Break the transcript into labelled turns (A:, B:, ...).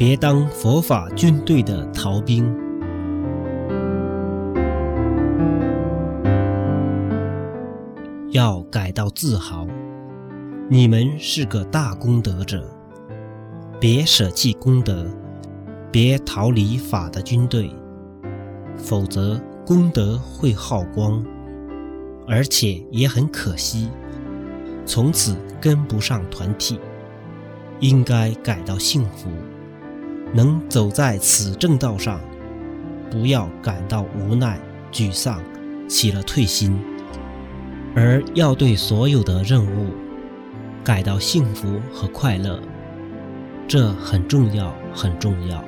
A: 别当佛法军队的逃兵。要感到自豪，你们是个大功德者。别舍弃功德，别逃离法的军队，否则功德会耗光，而且也很可惜，从此跟不上团体。应该感到幸福，能走在此正道上，不要感到无奈、沮丧，起了退心。而要对所有的任务感到幸福和快乐，这很重要，很重要。